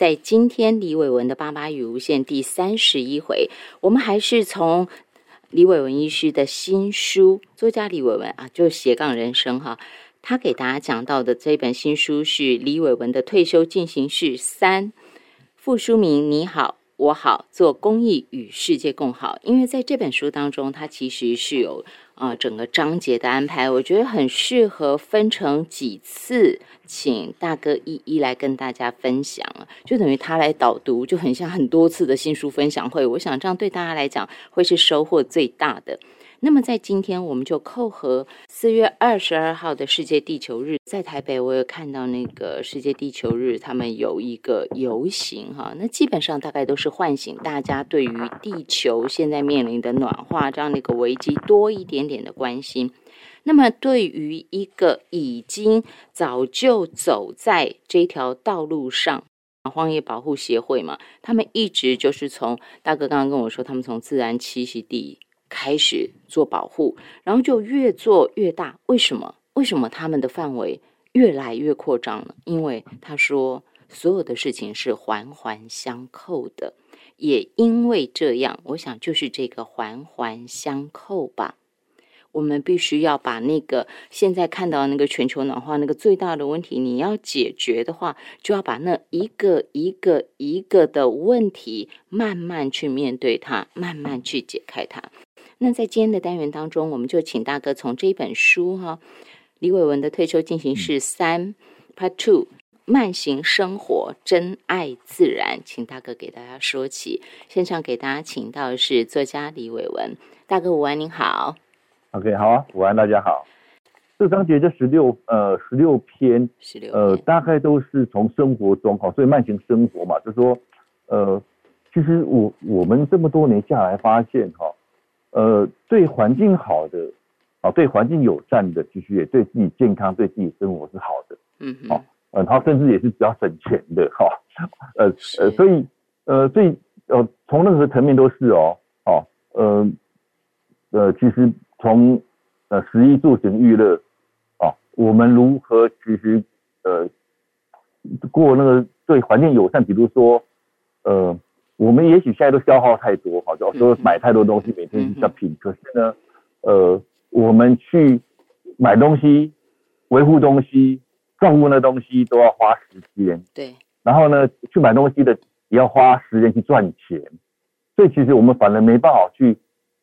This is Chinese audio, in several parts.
在今天李伟文的八八与无限第三十一回，我们还是从李伟文医师的新书，作家李伟文啊，就斜杠人生哈。他给大家讲到的这本新书是李伟文的退休进行式三，副书名你好。我好做公益与世界共好，因为在这本书当中，它其实是有啊整个章节的安排，我觉得很适合分成几次，请大哥一一来跟大家分享就等于他来导读，就很像很多次的新书分享会。我想这样对大家来讲会是收获最大的。那么在今天，我们就扣合四月二十二号的世界地球日，在台北，我有看到那个世界地球日，他们有一个游行哈。那基本上大概都是唤醒大家对于地球现在面临的暖化这样的一个危机多一点点的关心。那么对于一个已经早就走在这条道路上，荒野保护协会嘛，他们一直就是从大哥刚刚跟我说，他们从自然栖息地。开始做保护，然后就越做越大。为什么？为什么他们的范围越来越扩张了？因为他说，所有的事情是环环相扣的。也因为这样，我想就是这个环环相扣吧。我们必须要把那个现在看到那个全球暖化那个最大的问题，你要解决的话，就要把那一个一个一个的问题慢慢去面对它，慢慢去解开它。那在今天的单元当中，我们就请大哥从这本书哈，李伟文的《退休进行式三 Part Two》慢行生活，真爱自然，请大哥给大家说起。现场给大家请到的是作家李伟文，大哥午安，您好。OK，好啊，午安，大家好。这章节这十六呃十六篇，十六呃大概都是从生活中哈，所以慢行生活嘛，就说呃，其实我我们这么多年下来发现哈。呃，对环境好的，啊，对环境友善的，其实也对自己健康、对自己生活是好的。嗯，好，嗯，然后甚至也是比较省钱的，哈，呃呃，所以呃，所以呃，从任何层面都是哦，哦，呃呃，其实从呃食衣住行娱乐，啊，我们如何其实呃过那个对环境友善，比如说呃。我们也许现在都消耗太多，好，就说买太多东西，每天去 shopping。可是呢，呃，我们去买东西、维护东西、照顾那东西都要花时间。对。然后呢，去买东西的也要花时间去赚钱，所以其实我们反而没办法去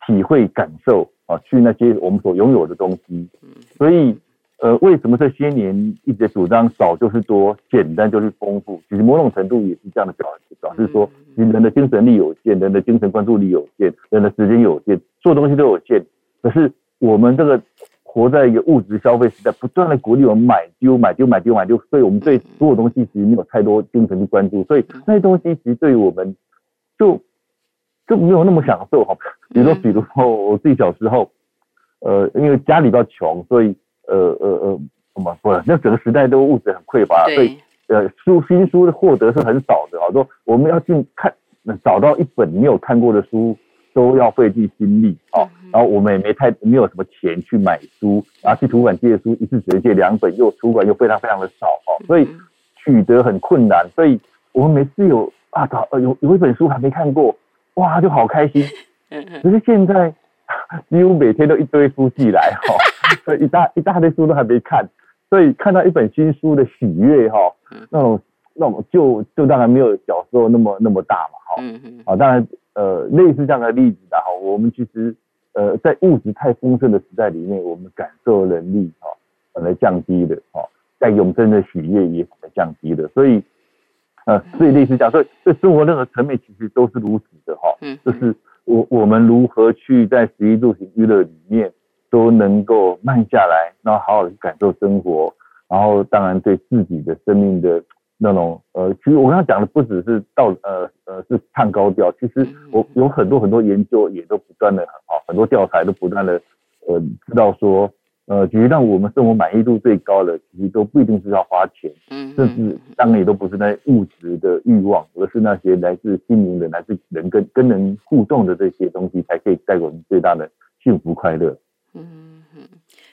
体会、感受啊，去那些我们所拥有的东西。嗯。所以。呃，为什么这些年一直主张少就是多，简单就是丰富？其实某种程度也是这样的表表示说，人的精神力有限，人的精神关注力有限，人的时间有限，做东西都有限。可是我们这个活在一个物质消费时代，不断的鼓励我们买丢买丢买丢买丢，所以我们对所有东西其实没有太多精神去关注，所以那些东西其实对于我们就就没有那么享受哈。比如说，比如说我自己小时候，呃，因为家里比较穷，所以呃呃呃，什么不？那整个时代都物质很匮乏，所以呃书新书的获得是很少的。好多我们要去看，找到一本没有看过的书，都要费尽心力啊。然后我们也没太没有什么钱去买书，然后去图书馆借书，一次只能借两本，又图书馆又非常非常的少哦，所以取得很困难。所以我们每次有啊找呃有有一本书还没看过，哇就好开心。可是现在 几乎每天都一堆书寄来哈。所以一大一大堆书都还没看，所以看到一本新书的喜悦哈，那种那种就就当然没有小时候那么那么大嘛哈，嗯嗯，啊当然呃类似这样的例子的哈，我们其实呃在物质太丰盛的时代里面，我们感受能力哈本来降低的哈，在永生的喜悦也反而降低的，所以呃所以类似这样，所以在生活任何层面其实都是如此的哈，嗯，就是我我们如何去在十一度行娱乐里面。都能够慢下来，然后好好的去感受生活，然后当然对自己的生命的那种呃，其实我刚刚讲的不只是到呃呃是唱高调，其实我有很多很多研究也都不断的啊，很多调查都不断的呃知道说呃，其实让我们生活满意度最高的，其实都不一定是要花钱，嗯，甚至当然也都不是那物质的欲望，而是那些来自心灵的、来自人跟跟人互动的这些东西，才可以带给我们最大的幸福快乐。嗯哼，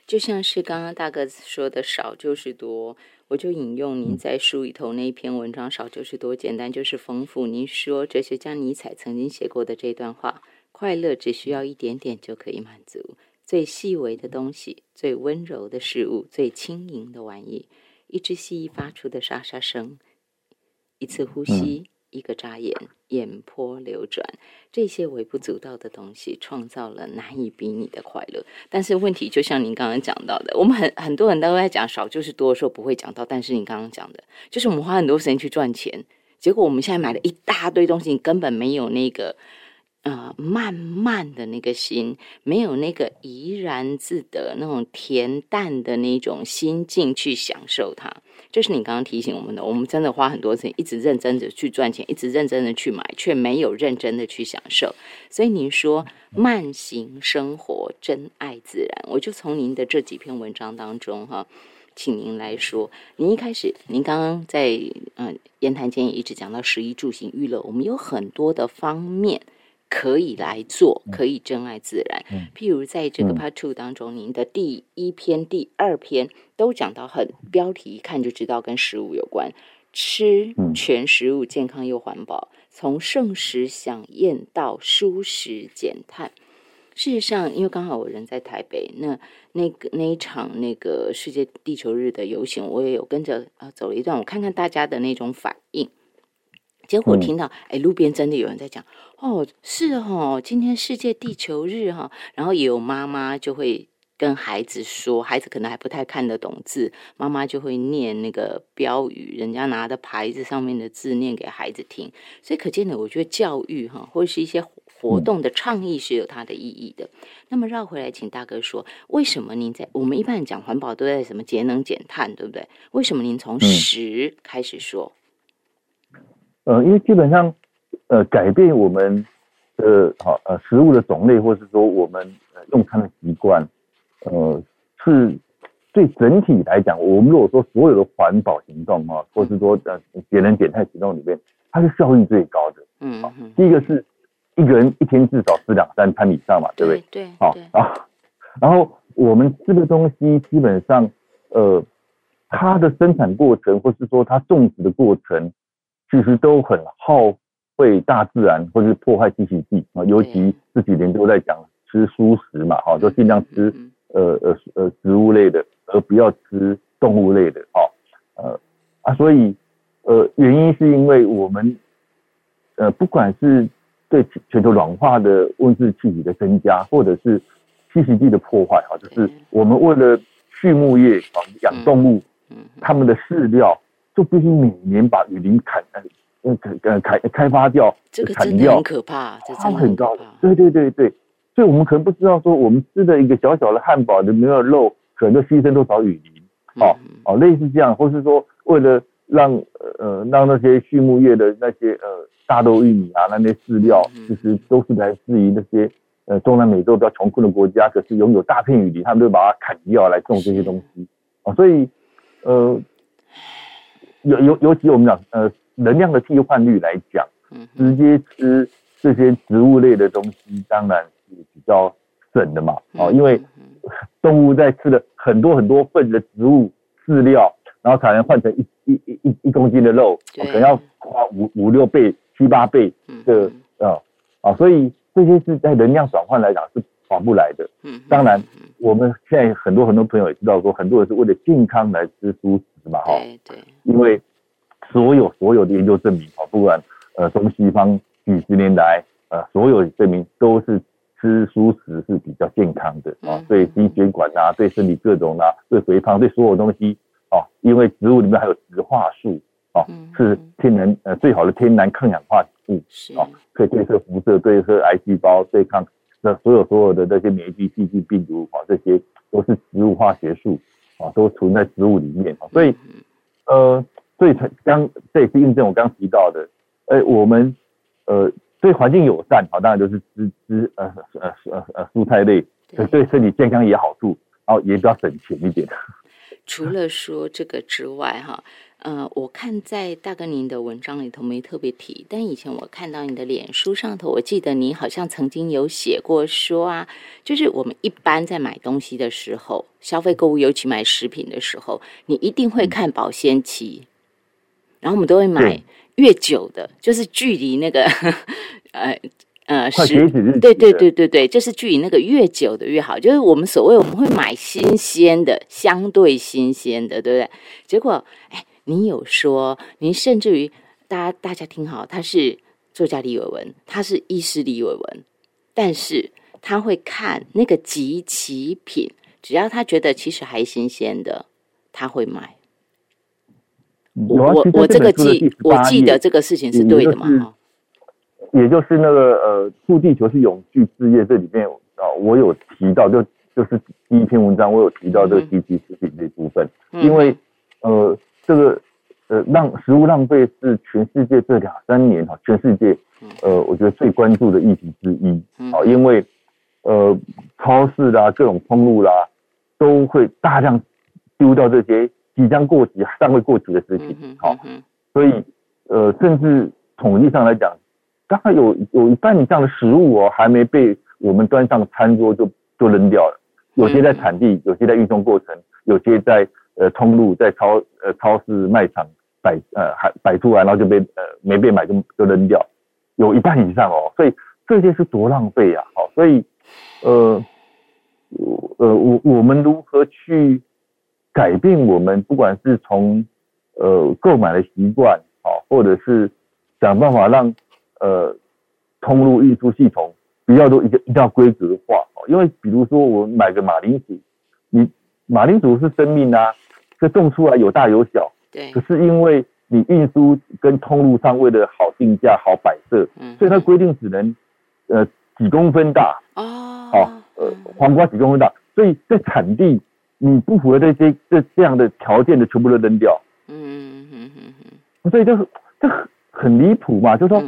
就像是刚刚大哥说的，少就是多。我就引用您在书里头那一篇文章，少就是多，简单就是丰富。您说哲学家尼采曾经写过的这段话：快乐只需要一点点就可以满足，最细微的东西，最温柔的事物，最轻盈的玩意，一只蜥蜴发出的沙沙声，一次呼吸。一个眨眼，眼波流转，这些微不足道的东西，创造了难以比拟的快乐。但是问题就像您刚刚讲到的，我们很很多人都在讲少就是多，说不会讲到。但是你刚刚讲的，就是我们花很多时间去赚钱，结果我们现在买了一大堆东西，根本没有那个。呃，慢慢的那个心，没有那个怡然自得、那种恬淡的那种心境去享受它，这是你刚刚提醒我们的。我们真的花很多钱，一直认真的去赚钱，一直认真的去买，却没有认真的去享受。所以您说慢行生活，真爱自然。我就从您的这几篇文章当中哈，请您来说，您一开始，您刚刚在嗯言谈间也一直讲到食衣住行娱乐，我们有很多的方面。可以来做，可以珍爱自然。譬如在这个 Part Two 当中，您的第一篇、第二篇都讲到很标题一看就知道跟食物有关，吃全食物，健康又环保，从盛食享宴到舒适减碳。事实上，因为刚好我人在台北，那那个那一场那个世界地球日的游行，我也有跟着啊走了一段，我看看大家的那种反应。结果听到，哎，路边真的有人在讲，哦，是哦，今天世界地球日哈，然后也有妈妈就会跟孩子说，孩子可能还不太看得懂字，妈妈就会念那个标语，人家拿的牌子上面的字念给孩子听，所以可见的，我觉得教育哈，或者是一些活动的倡议是有它的意义的。那么绕回来，请大哥说，为什么您在我们一般讲环保都在什么节能减碳，对不对？为什么您从十开始说？呃，因为基本上，呃，改变我们的好呃食物的种类，或是说我们呃用餐的习惯，呃，是对整体来讲，我们如果说所有的环保行动哈，或是说呃节能减碳行动里面，它是效益最高的。嗯嗯。第一个是一个人一天至少吃两三餐以上嘛，对不对？对。好啊，然后我们吃的东西基本上，呃，它的生产过程，或是说它种植的过程。其实都很耗费大自然，或是破坏栖息地啊。尤其这几年都在讲吃蔬食嘛，哈，就尽量吃呃呃呃植物类的，而不要吃动物类的，哈，呃啊，所以呃原因是因为我们呃不管是对全球暖化的温室气体的增加，或者是栖息地的破坏，哈，就是我们为了畜牧业啊养动物，他们的饲料。就必须每年把雨林砍呃呃开开发掉，这个真的很可怕，这真的很高。对对对对，所以我们可能不知道说，我们吃的一个小小的汉堡里面的肉，可能牺牲多少雨林。哦哦，类似这样，或是说为了让呃让那些畜牧业的那些呃大豆、玉米啊那些饲料，其实都是来自于那些呃中南美洲比较穷困的国家，可是拥有大片雨林，他们都把它砍掉来种这些东西。啊，所以呃。尤尤尤其我们讲呃能量的替换率来讲，直接吃这些植物类的东西当然是比较省的嘛，哦，因为动物在吃了很多很多份的植物饲料，然后才能换成一一一一一公斤的肉，可能要花五五六倍、七八倍的啊啊，所以这些是在能量转换来讲是划不来的。嗯，当然我们现在很多很多朋友也知道说，很多人是为了健康来吃蔬食嘛，哈，对。因为所有所有的研究证明啊，不管呃东西方几十年来呃所有证明都是吃蔬食是比较健康的啊，对心血管啊，对身体各种啊，对肥胖，对所有东西啊，因为植物里面还有植化素啊，是天然呃最好的天然抗氧化物啊，可以对射辐射，对射癌细胞，对抗那所有所有的那些免疫细菌、病毒啊，这些都是植物化学素啊，都存在植物里面啊，所以。呃，所以才刚这也是印证我刚提到的，哎，我们呃对环境友善，好，当然就是吃吃呃呃呃呃蔬菜类，对身体健康也好处，然后也比较省钱一点。除了说这个之外，哈，呃，我看在大哥您的文章里头没特别提，但以前我看到你的脸书上头，我记得你好像曾经有写过说啊，就是我们一般在买东西的时候，消费购物，尤其买食品的时候，你一定会看保鲜期，然后我们都会买越久的，就是距离那个 呃。呃，是，对对对对对，就是距离那个越久的越好。就是我们所谓我们会买新鲜的，相对新鲜的，对不对？结果，哎，你有说，您甚至于大家大家听好，他是作家李伟文，他是医师李伟文，但是他会看那个集齐品，只要他觉得其实还新鲜的，他会买。我我这个记，我记得这个事情是对的嘛？哈。也就是那个呃，护地球是永续事业，这里面啊，我有提到，就就是第一篇文章，我有提到这个低级食品这部分，因为呃，这个呃，浪食物浪费是全世界这两三年哈，全世界呃，我觉得最关注的议题之一啊，因为呃，超市啦，各种通路啦，都会大量丢掉这些即将过期、尚未过期的食品，好，所以呃，甚至统计上来讲。大概有有一半以上的食物哦，还没被我们端上餐桌就就扔掉了。有些在产地，有些在运送过程，有些在呃通路，在超呃超市卖场摆呃还摆出来，然后就被呃没被买就就扔掉，有一半以上哦。所以这些是多浪费啊！好，所以呃呃我我们如何去改变我们不管是从呃购买的习惯好，或者是想办法让呃，通路运输系统比较多，一个一定要规则化哦。因为比如说我买个马铃薯，你马铃薯是生命啊，这种出来有大有小。对。可是因为你运输跟通路上为了好定价、好摆设，嗯，所以它规定只能呃几公分大哦。好，呃，黄瓜几公分大，所以在产地你不符合这些这这样的条件的，全部都扔掉。嗯嗯嗯嗯嗯。所以就是这很很离谱嘛，就是说。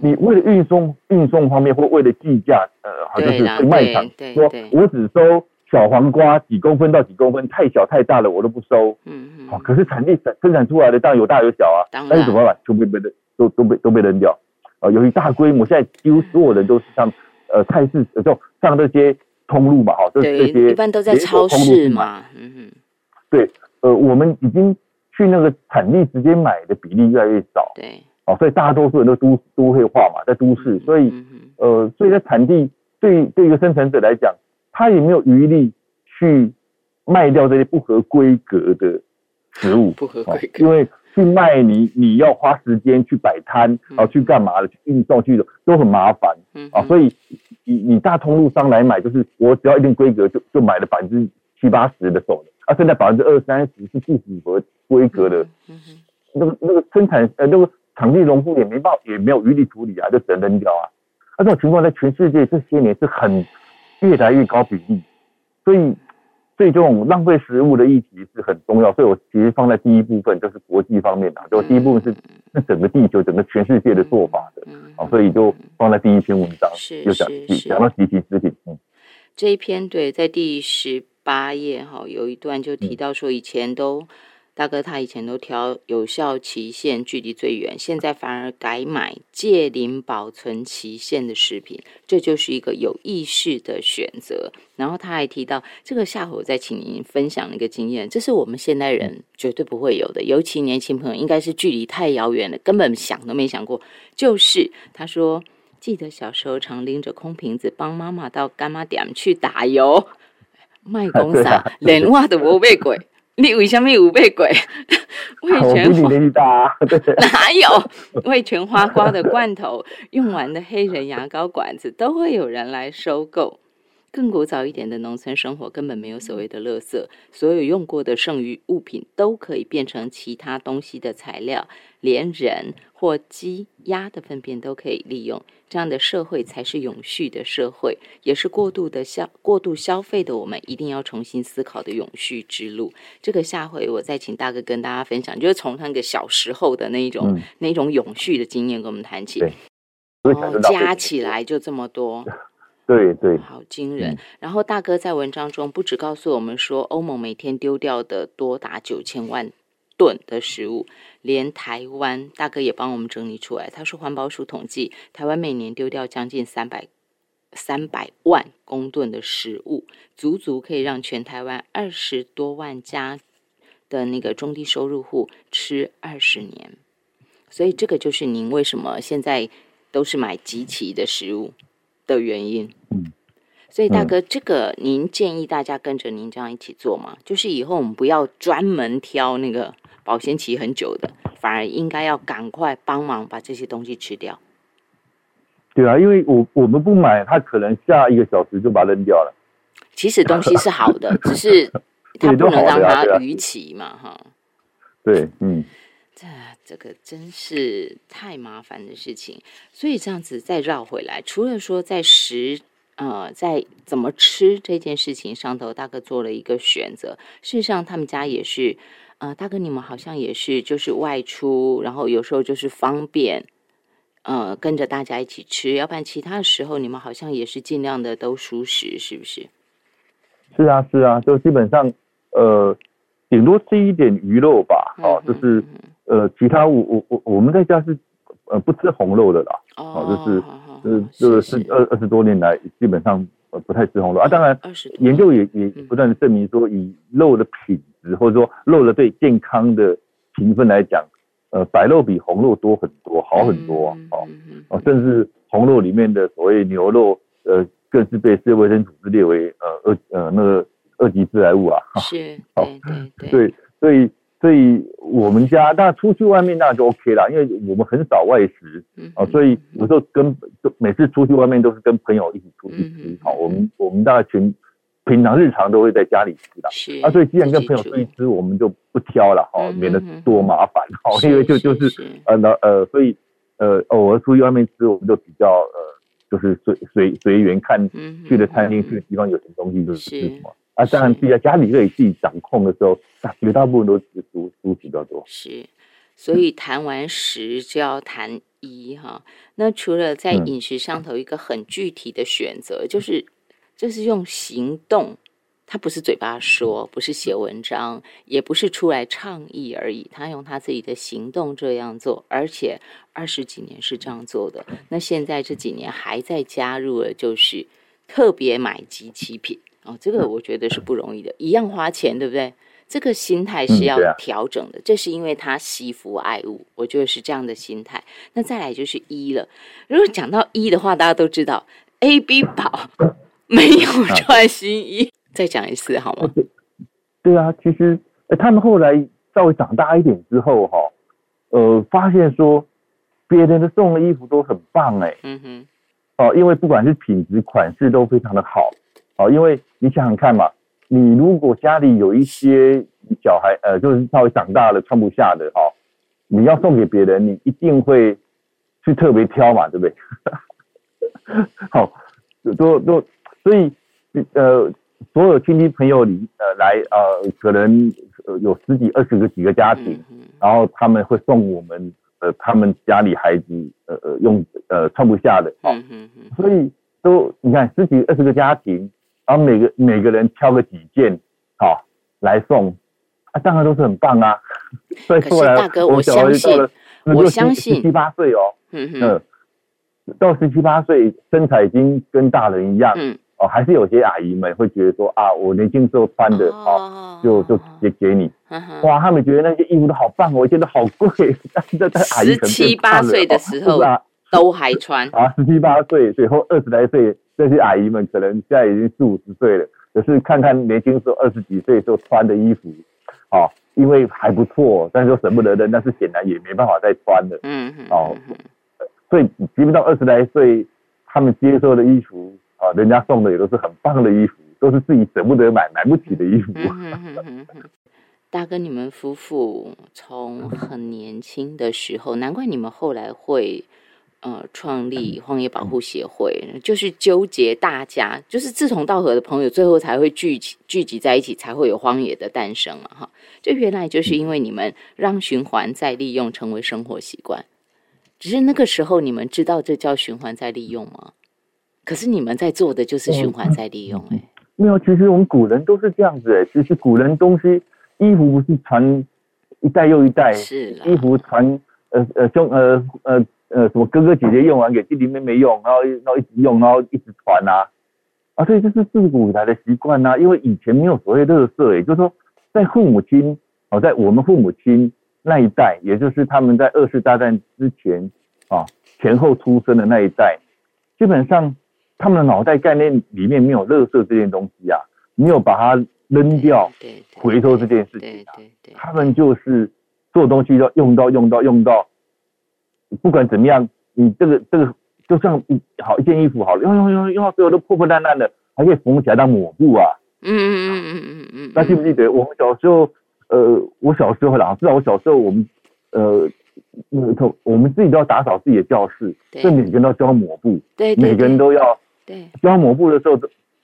你为了运送运送方面，或为了计价，呃，好像是卖场说，我只收小黄瓜几公分到几公分，太小太大了我都不收。嗯嗯。好，可是产地生生产出来的当然有大有小啊，但是怎么办？就被被都都被都被扔掉。啊，由于大规模，现在几乎所有人都是上呃菜市，就上这些通路嘛，哈，就是这些一般都在超市嘛。嗯嗯。对，呃，我们已经去那个产地直接买的比例越来越少。对。哦，所以大多数人都都都会化嘛，在都市，所以呃，所以在产地对对一个生产者来讲，他也没有余力去卖掉这些不合规格的食物，不合规格，因为去卖你你要花时间去摆摊啊，去干嘛的，去运送去的都很麻烦，啊，所以你你大通路商来买，就是我只要一定规格就就买了百分之七八十的手的，啊，现在百分之二三十是不符合规格的，那个那个生产呃那个。场地农夫也没报，也没有余力处理啊，就只能扔掉啊。那这种情况在全世界这些年是很越来越高比例，所以所以这种浪费食物的议题是很重要。所以我其实放在第一部分就是国际方面的，就第一部分是是整个地球、整个全世界的做法的啊，所以就放在第一篇文章，就讲讲到集体食品。嗯，这一篇对，在第十八页哈，有一段就提到说以前都。大哥，他以前都挑有效期限距离最远，现在反而改买借零保存期限的食品，这就是一个有意识的选择。然后他还提到，这个下回我再请您分享一个经验，这是我们现代人绝对不会有的，尤其年轻朋友，应该是距离太遥远了，根本想都没想过。就是他说，记得小时候常拎着空瓶子帮妈妈到干妈店去打油，卖公啥，连话都无买过。你为什么有被鬼？味全 哪有味全花瓜的罐头、用完的黑人牙膏管子都会有人来收购。更古早一点的农村生活根本没有所谓的垃圾，所有用过的剩余物品都可以变成其他东西的材料，连人或鸡、鸭的粪便都可以利用。这样的社会才是永续的社会，也是过度的消、过度消费的我们一定要重新思考的永续之路。这个下回我再请大哥跟大家分享，就是从那个小时候的那一种、那种永续的经验跟我们谈起。加起来就这么多。对对，好惊人。然后大哥在文章中不止告诉我们说，欧盟每天丢掉的多达九千万吨的食物，连台湾大哥也帮我们整理出来。他说，环保署统计，台湾每年丢掉将近三百三百万公吨的食物，足足可以让全台湾二十多万家的那个中低收入户吃二十年。所以这个就是您为什么现在都是买集齐的食物的原因。嗯，所以大哥，这个您建议大家跟着您这样一起做吗？就是以后我们不要专门挑那个保鲜期很久的，反而应该要赶快帮忙把这些东西吃掉。对啊，因为我我们不买，他可能下一个小时就把它扔掉了。其实东西是好的，只是 他不能让它逾期嘛，哈。对，嗯。这这个真是太麻烦的事情，所以这样子再绕回来，除了说在食呃在怎么吃这件事情上头，大哥做了一个选择。事实上，他们家也是，呃，大哥你们好像也是，就是外出，然后有时候就是方便，呃，跟着大家一起吃，要不然其他的时候你们好像也是尽量的都熟食，是不是？是啊，是啊，就基本上呃，顶多吃一点鱼肉吧，哦，就是。呃，其他我我我我们在家是呃不吃红肉的啦，哦，就是呃这个是二二十多年来基本上呃不太吃红肉啊。当然，研究也也不断的证明说，以肉的品质或者说肉的对健康的评分来讲，呃白肉比红肉多很多，好很多啊，哦哦，甚至红肉里面的所谓牛肉，呃更是被世界卫生组织列为呃二呃那个二级致癌物啊。是，对对对，所以。所以我们家，那出去外面那就 OK 了，因为我们很少外食，啊，所以有时候跟每次出去外面都是跟朋友一起出去吃，好，我们我们大概全平常日常都会在家里吃的，是啊，所以既然跟朋友出去吃，我们就不挑了，哈，免得多麻烦，好，因为就就是呃那呃，所以呃偶尔出去外面吃，我们就比较呃就是随随随缘看去的餐厅去的地方有什么东西就是吃什么。啊，当然，自己在家里可以自己掌控的时候，绝大部分都是书书比较多。是，所以谈完十就要谈一哈。那除了在饮食上头一个很具体的选择，就是就是用行动，他不是嘴巴说，不是写文章，也不是出来倡议而已，他用他自己的行动这样做，而且二十几年是这样做的。那现在这几年还在加入了，就是特别买机器品。哦，这个我觉得是不容易的，一样花钱，对不对？这个心态是要调整的。这是因为他惜福爱物，我觉得是这样的心态。那再来就是一了。如果讲到一的话，大家都知道 A、B 宝 没有穿新衣。再讲一次好吗？对啊，其实他们后来稍微长大一点之后，哈，呃，发现说别人的送的衣服都很棒，哎，嗯哼，哦，因为不管是品质、款式都非常的好。好，因为你想想看嘛，你如果家里有一些小孩，呃，就是稍微长大了穿不下的，哈，你要送给别人，你一定会去特别挑嘛，对不对？好，都都，所以呃，所有亲戚朋友里，呃，来呃，可能有十几、二十个几个家庭，然后他们会送我们，呃，他们家里孩子，呃呃，用呃穿不下的，好，所以都你看十几、二十个家庭。然后每个每个人挑个几件，好来送，啊，当然都是很棒啊。所以后来大哥，我相信，我相信。十七八岁哦，嗯嗯，到十七八岁身材已经跟大人一样，嗯。哦，还是有些阿姨们会觉得说啊，我年轻时候穿的，哦，就就也给你，哇，他们觉得那些衣服都好棒，我觉得好贵，但是在阿姨十七八岁的时候都还穿。啊，十七八岁，最后二十来岁。这些阿姨们可能现在已经四五十岁了，可是看看年轻时候二十几岁时候穿的衣服，哦，因为还不错，但是又舍不得扔，但是显然也没办法再穿了。嗯嗯。哦，所以基本上二十来岁，他们接受的衣服啊，人家送的也都是很棒的衣服，都是自己舍不得买、买不起的衣服。大哥，你们夫妇从很年轻的时候，难怪你们后来会。呃，创立荒野保护协会，就是纠结大家，就是志同道合的朋友，最后才会聚集聚集在一起，才会有荒野的诞生啊！哈，这原来就是因为你们让循环再利用成为生活习惯，只是那个时候你们知道这叫循环再利用吗？可是你们在做的就是循环再利用，哎，没有，其实我们古人都是这样子，哎，其实古人东西衣服不是传一代又一代，是衣服传呃呃兄呃呃呃什么哥哥姐姐用完给弟弟妹妹用，然后然后一直用，然后一直传啊啊，所以这是自古以来的习惯呐，因为以前没有所谓乐色，也就是说在父母亲哦，在我们父母亲那一代，也就是他们在二次大战之前啊前后出生的那一代，基本上。他们的脑袋概念里面没有垃圾这件东西啊，没有把它扔掉、回收这件事情啊。他们就是做东西要用到、用到、用到，不管怎么样，你这个这个就像一好一件衣服好了，用用用用到最后都破破烂烂的，还可以缝起来当抹布啊。嗯嗯嗯嗯嗯嗯。那记不记得我们小时候？呃，我小时候啦，至少我小时候我们呃。那个，我们自己都要打扫自己的教室，所以每个人都要交抹布，对，每个人都要。对，交抹布的时候，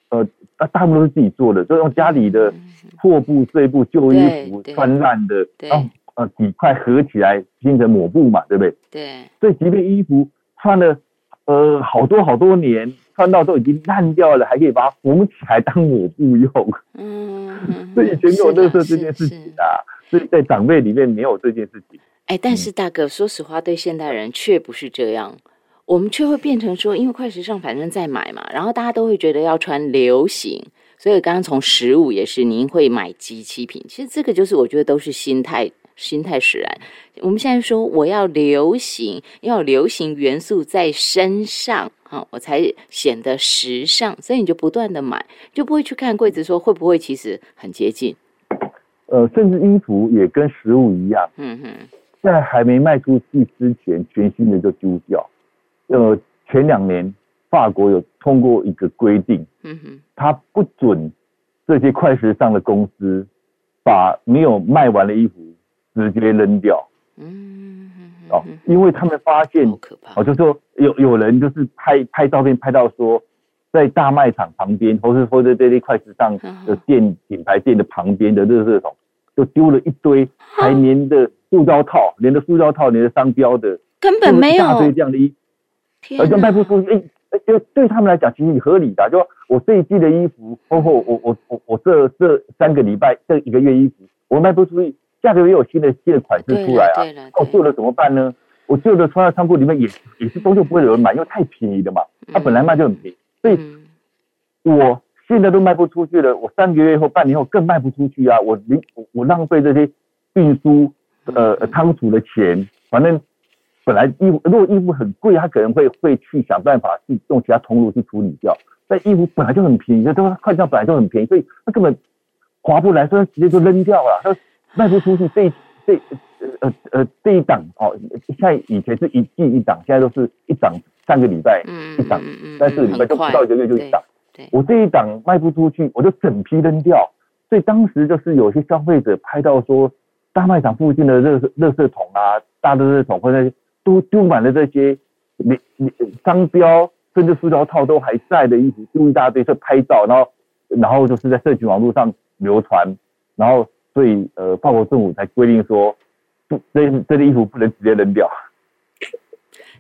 呃，大大部分都是自己做的，就用家里的破布、碎布、旧衣服穿烂的，然后呃几块合起来拼成抹布嘛，对不对？对。所以即便衣服穿了呃好多好多年，穿到都已经烂掉了，还可以把它缝起来当抹布用。嗯。所以以前没有乐色这件事情啊，所以在长辈里面没有这件事情。哎，但是大哥，说实话，对现代人却不是这样。我们却会变成说，因为快时尚反正在买嘛，然后大家都会觉得要穿流行，所以刚刚从食物也是，您会买机器品。其实这个就是我觉得都是心态，心态使然。我们现在说我要流行，要流行元素在身上，啊，我才显得时尚，所以你就不断的买，就不会去看柜子说会不会其实很接近。呃，甚至衣服也跟食物一样，嗯哼，在还没卖出去之前，全新的就丢掉。呃，前两年法国有通过一个规定，嗯哼，他不准这些快时尚的公司把没有卖完的衣服直接扔掉，嗯哦，因为他们发现，哦，就说有有人就是拍拍照片拍到说，在大卖场旁边，或是或者这些快时尚的店品牌店的旁边的热色桶，就丢了一堆还粘的塑胶套，连着塑胶套，连着商标的，根本没有一大堆这样的衣。而且卖不出去，哎，就对他们来讲，其实合理的。就我这一季的衣服，包括我我我我这这三个礼拜这一个月衣服，我卖不出去，下个月又有新的新的款式出来啊，我旧的怎么办呢？我旧的穿在仓库里面也也是终究不会有人买，因为太便宜的嘛，它本来卖就很便宜，所以我现在都卖不出去了，我三个月后、半年后更卖不出去啊！我零我浪费这些运输呃仓储的钱，反正。本来衣服如果衣服很贵，他可能会会去想办法去用其他通路去处理掉。但衣服本来就很便宜，这都快销本来就很便宜，所以他根本划不来，所以直接就扔掉了。他卖不出去，这这呃呃这一档哦，现在以前是一季一档，现在都是一档上个礼拜一档，但是礼拜就不到一个月就一档。我这一档卖不出去，我就整批扔掉。所以当时就是有些消费者拍到说，大卖场附近的热热色桶啊，大的热桶或者。都丢满了这些，你你商标甚至塑胶套都还在的衣服，丢一大堆，就拍照，然后然后就是在社群网络上流传，然后所以呃，法国政府才规定说，不，这这件衣服不能直接扔掉。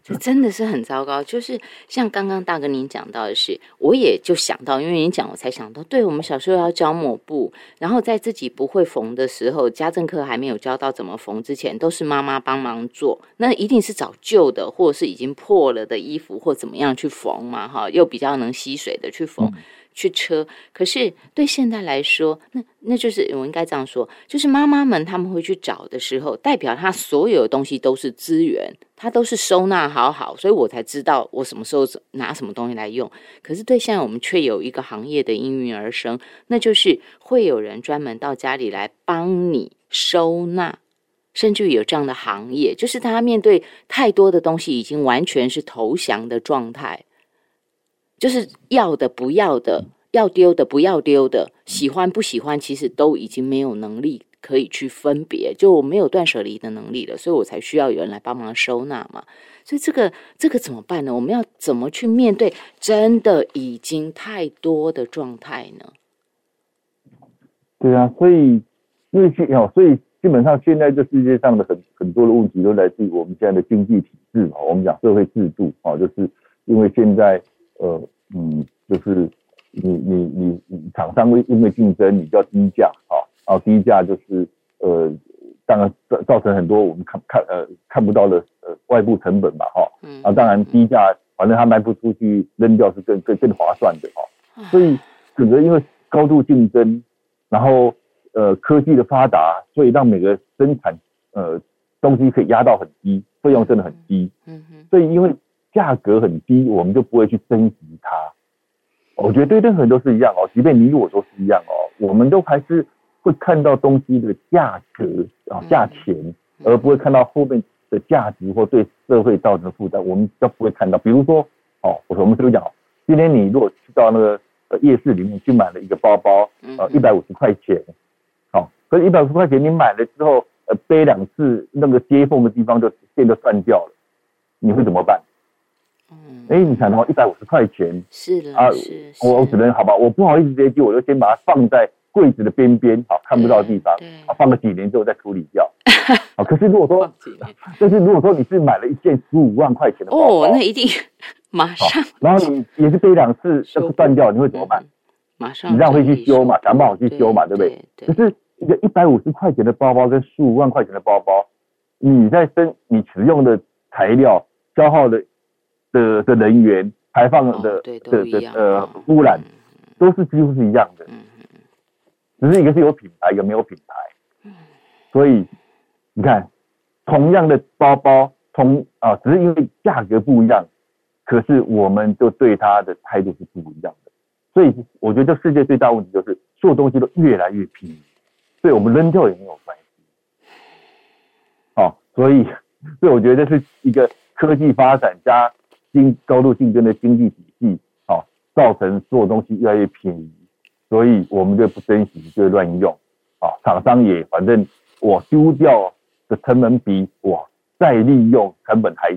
这真的是很糟糕，就是像刚刚大哥您讲到的是，我也就想到，因为您讲我才想到，对我们小时候要教抹布，然后在自己不会缝的时候，家政课还没有教到怎么缝之前，都是妈妈帮忙做，那一定是找旧的或者是已经破了的衣服或怎么样去缝嘛，哈，又比较能吸水的去缝。去车，可是对现在来说，那那就是我应该这样说，就是妈妈们他们会去找的时候，代表他所有的东西都是资源，他都是收纳好好，所以我才知道我什么时候拿什么东西来用。可是对现在我们却有一个行业的应运而生，那就是会有人专门到家里来帮你收纳，甚至有这样的行业，就是他面对太多的东西，已经完全是投降的状态。就是要的不要的，要丢的不要丢的，喜欢不喜欢，其实都已经没有能力可以去分别，就我没有断舍离的能力了，所以我才需要有人来帮忙收纳嘛。所以这个这个怎么办呢？我们要怎么去面对真的已经太多的状态呢？对啊，所以因为哦，所以基本上现在这世界上的很很多的问题都来自于我们现在的经济体制嘛。我们讲社会制度啊，就是因为现在。呃，嗯，就是你你你你厂商会因为竞争，你就要低价啊，然后低价就是呃，当然造造成很多我们看看呃看不到的呃外部成本嘛哈，啊当然低价反正他卖不出去扔掉是更更更划算的哈，所以整个因为高度竞争，然后呃科技的发达，所以让每个生产呃东西可以压到很低，费用真的很低，嗯哼，所以因为。价格很低，我们就不会去珍惜它。我觉得对任何人都是一样哦，即便你我都是一样哦，我们都还是会看到东西的价格啊价钱，而不会看到后面的价值或对社会造成的负担，我们都不会看到。比如说哦，我们这个讲，今天你如果去到那个呃夜市里面去买了一个包包，呃一百五十块钱，好，可是一百五十块钱你买了之后，呃背两次那个接缝的地方就线就断掉了，你会怎么办？嗯，哎，你想的话，一百五十块钱是的啊，是，我我只能好吧，我不好意思直接丢，我就先把它放在柜子的边边，好看不到的地方，啊，放个几年之后再处理掉。啊，可是如果说，但是如果说你是买了一件十五万块钱的包包，哦，那一定马上，然后你也是背两次，要是断掉，你会怎么办？马上，你这样会去修嘛？想办法去修嘛？对不对？可是一个一百五十块钱的包包跟十五万块钱的包包，你在生你使用的材料消耗的。的的人员排放的的的呃污染都是几乎是一样的，只是一个是有品牌，一个没有品牌，所以你看同样的包包，同啊只是因为价格不一样，可是我们就对它的态度是不一样的，所以我觉得世界最大问题就是所有东西都越来越便宜，对我们扔掉也没有关系，哦，所以 所以我觉得是一个科技发展加。经高度竞争的经济体系，好，造成所有东西越来越便宜，所以我们就不珍惜，就乱用，啊，厂商也反正我丢掉的成本比我再利用成本还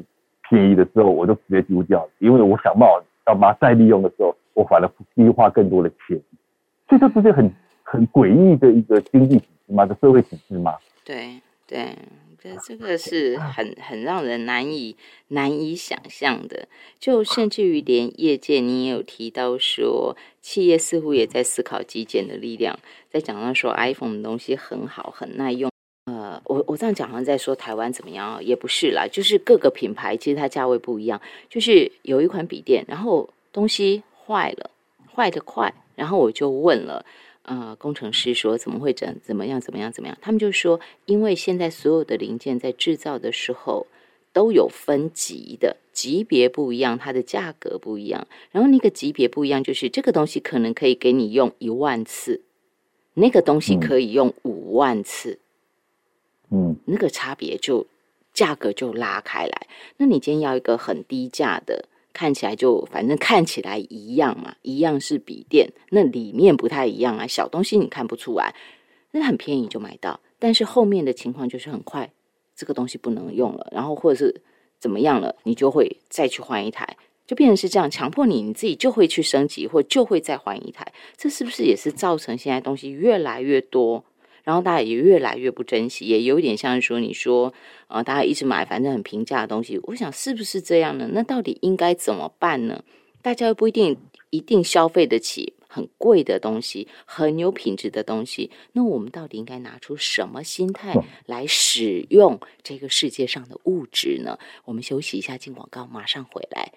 便宜的时候，我就直接丢掉，因为我想办法要把它再利用的时候，我反而计花更多的钱，所以这不是很很诡异的一个经济体制吗？的社会体制吗？对对。这个是很很让人难以难以想象的，就甚至于连业界，你也有提到说，企业似乎也在思考极简的力量，在讲到说 iPhone 的东西很好很耐用。呃，我我这样讲好像在说台湾怎么样，也不是啦，就是各个品牌其实它价位不一样，就是有一款笔电，然后东西坏了，坏的快，然后我就问了。呃，工程师说怎么会怎怎么样怎么样怎么样？他们就说，因为现在所有的零件在制造的时候都有分级的，级别不一样，它的价格不一样。然后那个级别不一样，就是这个东西可能可以给你用一万次，那个东西可以用五万次。嗯，那个差别就价格就拉开来。那你今天要一个很低价的。看起来就反正看起来一样嘛，一样是笔电，那里面不太一样啊，小东西你看不出来，那很便宜就买到，但是后面的情况就是很快这个东西不能用了，然后或者是怎么样了，你就会再去换一台，就变成是这样，强迫你你自己就会去升级，或就会再换一台，这是不是也是造成现在东西越来越多？然后大家也越来越不珍惜，也有点像说你说，呃，大家一直买反正很平价的东西，我想是不是这样呢？那到底应该怎么办呢？大家又不一定一定消费得起很贵的东西，很有品质的东西，那我们到底应该拿出什么心态来使用这个世界上的物质呢？我们休息一下，进广告，马上回来。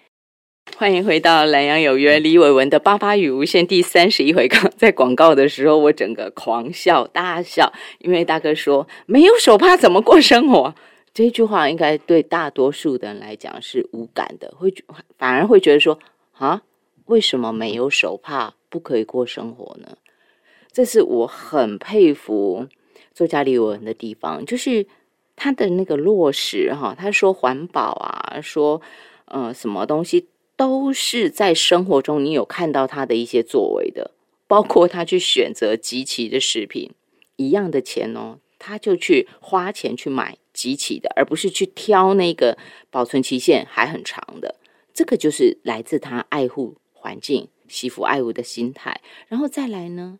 欢迎回到《南阳有约》，李伟文的《八八与无限》第三十一回。刚在广告的时候，我整个狂笑大笑，因为大哥说没有手帕怎么过生活？这句话应该对大多数的人来讲是无感的，会反而会觉得说啊，为什么没有手帕不可以过生活呢？这是我很佩服作家李伟文的地方，就是他的那个落实哈。他说环保啊，说呃什么东西。都是在生活中，你有看到他的一些作为的，包括他去选择集齐的食品，一样的钱哦，他就去花钱去买集齐的，而不是去挑那个保存期限还很长的。这个就是来自他爱护环境、惜福爱物的心态。然后再来呢，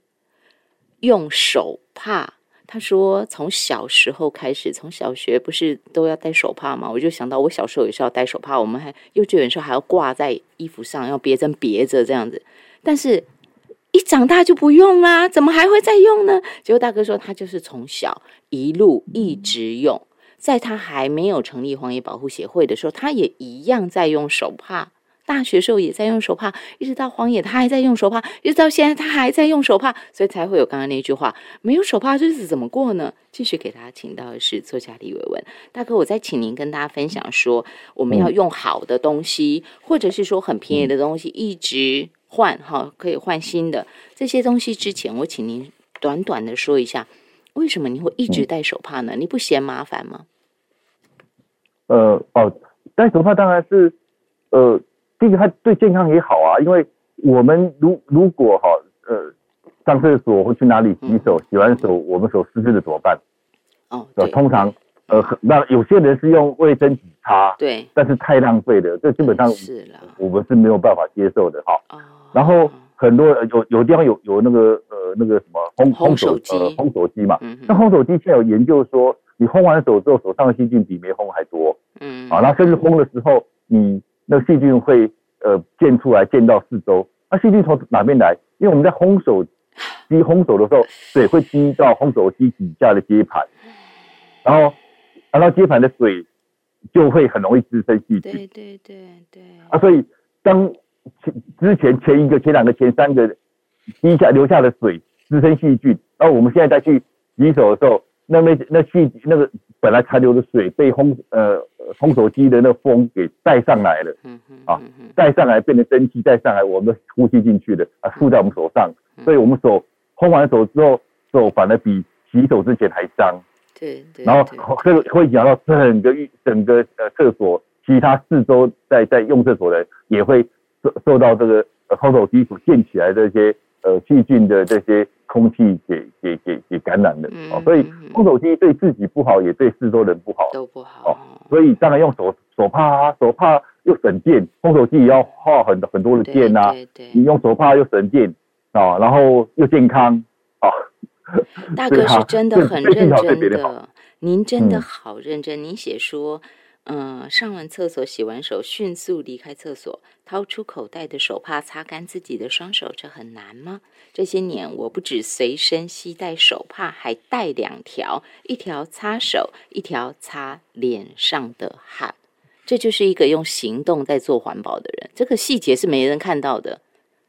用手帕他说从小时候开始，从小学不是都要戴手帕吗？我就想到我小时候也是要戴手帕，我们还幼稚园时候还要挂在衣服上，要别针别着这样子。但是一长大就不用啦，怎么还会再用呢？结果大哥说他就是从小一路一直用，在他还没有成立荒野保护协会的时候，他也一样在用手帕。大学时候也在用手帕，一直到荒野他还在用手帕，一直到现在他还在用手帕，所以才会有刚刚那句话：没有手帕日子怎么过呢？继续给大家请到的是作家李伟文大哥，我再请您跟大家分享说，我们要用好的东西，或者是说很便宜的东西，一直换哈，可以换新的这些东西之前，我请您短短的说一下，为什么你会一直戴手帕呢？你不嫌麻烦吗？呃哦，戴手帕当然是呃。这个它对健康也好啊，因为我们如如果哈呃上厕所或去哪里洗手，洗完手我们手湿湿的怎么办？哦，通常呃那有些人是用卫生纸擦，对，但是太浪费了，这基本上是了，我们是没有办法接受的哈。哦，然后很多有有地方有有那个呃那个什么烘烘手机。呃烘手机嘛，那烘手机现在有研究说，你烘完手之后手上的细菌比没烘还多，嗯，啊，那甚至烘的时候你。那细菌会呃溅出来，溅到四周。那细菌从哪边来？因为我们在烘手机烘手的时候，水会滴到烘手机底下的接盘，然后，然后接盘的水就会很容易滋生细菌。对对对对。啊，所以当前之前前一个、前两个、前三个滴下留下的水滋生细菌，然后我们现在再去洗手的时候。那那那细那个本来残留的水被烘呃烘手机的那风给带上来了，嗯嗯啊带上来变成蒸汽带上来，我们呼吸进去的啊附在我们手上，所以我们手烘完手之后手反而比洗手之前还脏，对对，然后这个会影响到整个浴整个呃厕所其他四周在在用厕所的也会受受到这个烘手机所溅起来这些呃细菌的这些。空气给给给给感染的哦，所以空手机对自己不好，也对四周人不好，都不好哦。所以当然用手手帕啊，手帕又省电，空手机也要耗很很多的电呐。对对，你用手帕又省电啊，然后又健康啊。大哥是真的很认真的，您真的好认真。您写说。嗯，上完厕所、洗完手，迅速离开厕所，掏出口袋的手帕擦干自己的双手，这很难吗？这些年，我不止随身携带手帕，还带两条，一条擦手，一条擦脸上的汗。这就是一个用行动在做环保的人。这个细节是没人看到的，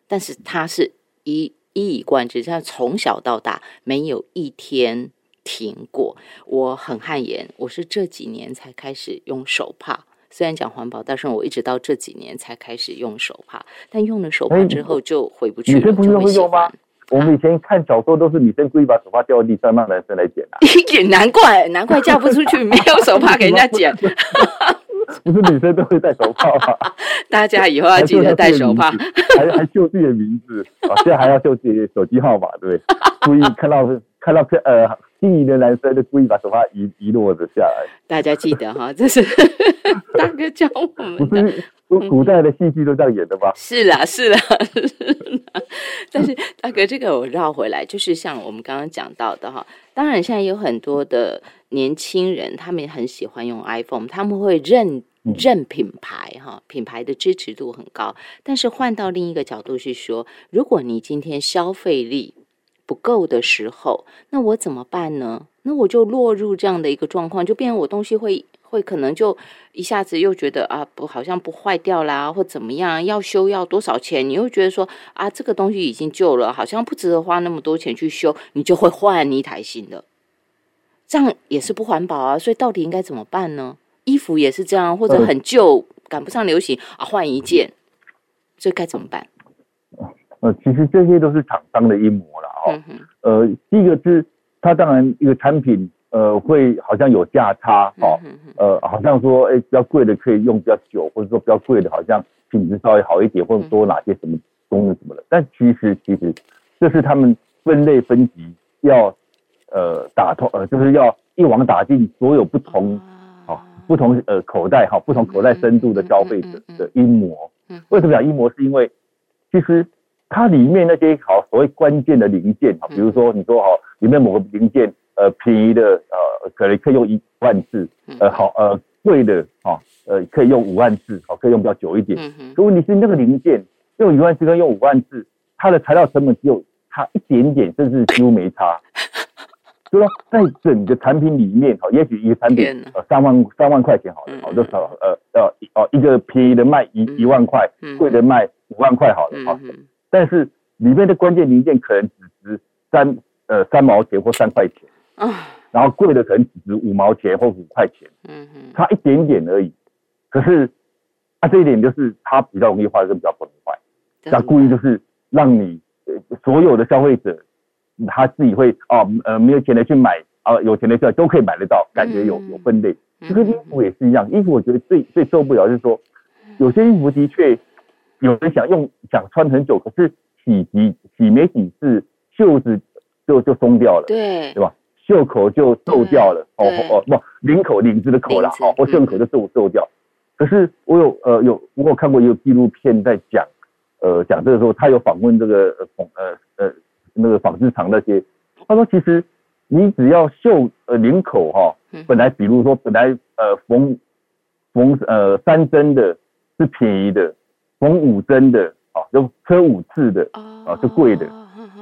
但是他是一一以贯之，他从小到大没有一天。停过，我很汗颜。我是这几年才开始用手帕，虽然讲环保，但是我一直到这几年才开始用手帕。但用了手帕之后就回不去了。女生不是会用吗？我们以前看小说都是女生故意把手帕掉地上，让男生来捡啊。也难怪，难怪嫁不出去，没有手帕给人家捡。不是女生都会戴手帕吗？大家以后要记得戴手帕，还还秀自己的名字啊！现在还要秀自己的手机号码，对不对？故意看到看到呃。心仪的男生就故意把手帕遗遗落着下来。大家记得哈，这是 大哥教我们的。古代的戏剧都这样演的吧？是啦，是啦。但是大哥，这个我绕回来，就是像我们刚刚讲到的哈。当然，现在有很多的年轻人，他们很喜欢用 iPhone，他们会认认品牌哈，品牌的支持度很高。但是换到另一个角度去说，如果你今天消费力，不够的时候，那我怎么办呢？那我就落入这样的一个状况，就变成我东西会会可能就一下子又觉得啊不好像不坏掉啦，或怎么样要修要多少钱？你又觉得说啊这个东西已经旧了，好像不值得花那么多钱去修，你就会换一台新的，这样也是不环保啊。所以到底应该怎么办呢？衣服也是这样，或者很旧赶不上流行啊，换一件，这该怎么办？呃，其实这些都是厂商的阴谋了哈。呃，第一个是它当然一个产品，呃，会好像有价差哈。呃，好像说，哎，比较贵的可以用比较久，或者说比较贵的好像品质稍微好一点，或者多哪些什么功能什么的。但其实其实这是他们分类分级要呃打通，呃，就是要一网打尽所有不同好不同呃口袋哈，不同口袋深度的消费者的阴谋。为什么讲阴谋？是因为其实。它里面那些好所谓关键的零件哈，比如说你说哈，里面某个零件呃便宜的呃可能可以用一万次，呃好呃贵的啊呃可以用五万次，好可以用比较久一点。可问题是那个零件用一万次跟用五万次，它的材料成本只有差一点点，甚至几乎没差。就说在整个产品里面，哈，也许一个产品呃三万三万块钱好了，好就少呃呃哦一个便宜的卖一一万块，贵的卖五万块好了，好，但是里面的关键零件可能只值三呃三毛钱或三块钱，然后贵的可能只值五毛钱或五块钱，嗯哼，差一点点而已。可是啊这一点就是它比较容易坏，跟比较不容易坏，他故意就是让你所有的消费者。他自己会哦，呃，没有钱的去买，啊，有钱的去都可以买得到，感觉有有分类。这个衣服也是一样，衣服我觉得最最受不了就是说，有些衣服的确有人想用想穿很久，可是洗几洗没几次，袖子就就松掉了，对，对吧？袖口就皱掉了，哦哦不，领口领子的口啦，哦，或袖口就皱皱掉。可是我有呃有我有看过一个纪录片在讲，呃讲这个时候他有访问这个呃呃呃。那个纺织厂那些，他说其实你只要袖呃领口哈，本来比如说本来呃缝缝呃三针的是便宜的，缝五针的啊就车五次的啊就贵的。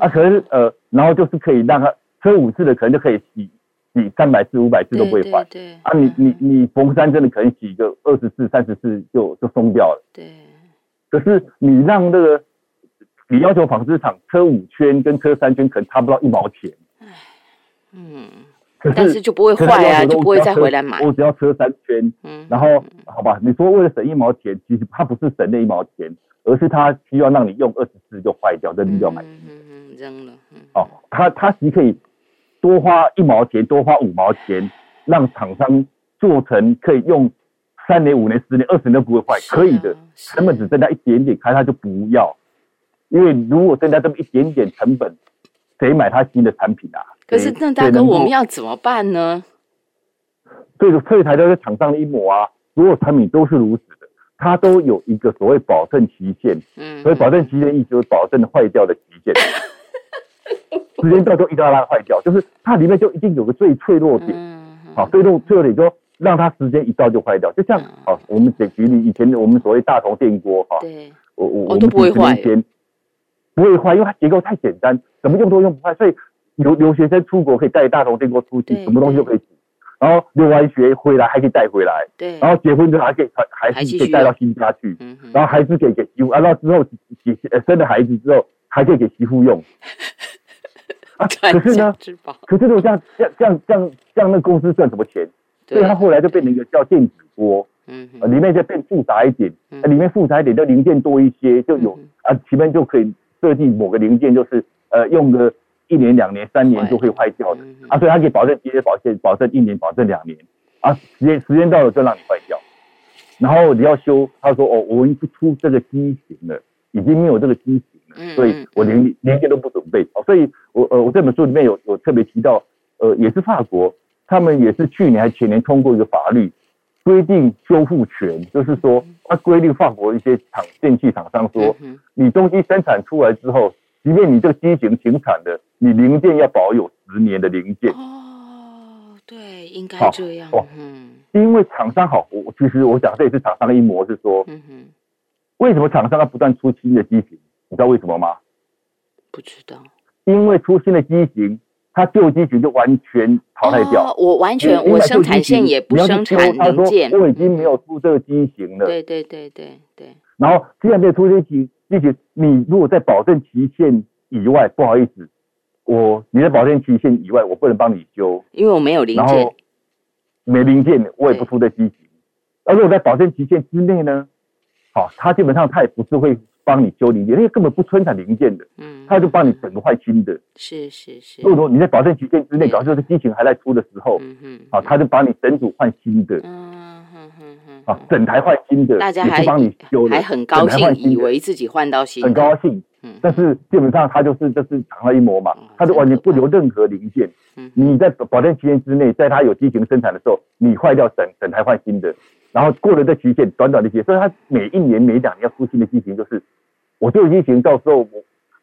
啊可能呃然后就是可以让它车五次的可能就可以洗洗三百次五百次都不会坏，对啊你你你缝三针的可能洗个二十次三十次就就松掉了，对，可是你让那个。你要求纺织厂车五圈跟车三圈可能差不到一毛钱，嗯，但是就不会坏啊，就不会再回来买。我只要车三圈，嗯，然后好吧，你说为了省一毛钱，其实他不是省那一毛钱，而是他需要让你用二十次就坏掉，扔掉买。嗯嗯，扔了。哦，他他其实可以多花一毛钱，多花五毛钱，让厂商做成可以用三年、五年、十年、二十年都不会坏，可以的，成本只增加一点点，开他就不要。因为如果增加这么一点点成本，谁买他新的产品啊？可是那大哥，我们要怎么办呢？这个退台都在厂商的一抹啊，所有产品都是如此的，它都有一个所谓保证期限。嗯，所以保证期限意思就是保证坏掉的期限。时间到就一定要让它坏掉，就是它里面就一定有个最脆弱点。嗯，好，最弱脆弱点就让它时间一到就坏掉。就像好，我们举例以前我们所谓大同电锅哈，对，我我我都不会坏。不会坏，因为它结构太简单，怎么用都用不坏。所以留留学生出国可以带大头电锅出去，什么东西都可以煮。然后留完学回来还可以带回来。对。然后结婚之后还可以还还是可以带到新家去。嗯然后孩子可以给媳妇，啊，到之后媳生了孩子之后还可以给媳妇用。啊，可是呢，可是如果这样这样这样这样这样，那公司赚什么钱？所以他后来就变成一个叫电子锅。嗯。里面就变复杂一点，里面复杂一点，就零件多一些，就有啊，前面就可以。设计某个零件就是呃用个一年两年三年就会坏掉的。啊，所以它可以保证直接保险保证一年保证两年啊，时间时间到了就让你坏掉，然后你要修，他说哦我们不出这个机型了，已经没有这个机型了，所以我连连接都不准备。哦，所以我呃我这本书里面有有特别提到呃也是法国，他们也是去年还前年通过一个法律。规定修复权，就是说，它规定法国一些厂电器厂商说，你东西生产出来之后，即便你这个机型停产的，你零件要保有十年的零件。哦，对，应该这样。嗯，因为厂商好，我其实我讲这也是厂商的一模，是说，嗯哼，为什么厂商要不断出新的机型？你知道为什么吗？不知道。因为出新的机型。它旧机型就完全淘汰掉，我完全我生产线也不生产零件，我已经没有出这个机型了。对对对对对。然后既然没有出这机机型，你如果在保证期限以外，不好意思，我你在保证期限以外，我不能帮你修，因为我没有零件，没零件我也不出得积极。而如果在保证期限之内呢，好，他基本上他也不是会。帮你修零件，因为根本不生产零件的，嗯，他就帮你整个换新的，是是是。如果说你在保证期限之内，假设这机型还在出的时候，嗯嗯，啊，他就帮你整组换新的，嗯哼哼哼，啊，整台换新的，大家还帮你修，还很高兴，以为自己换到新，很高兴，嗯，但是基本上他就是就是长了一模嘛，他就完全不留任何零件，嗯，你在保证期限之内，在他有机型生产的时候，你坏掉整整台换新的。然后过了这期限，短短的些，所以他每一年每两年要出新的机型，就是我这个机型到时候我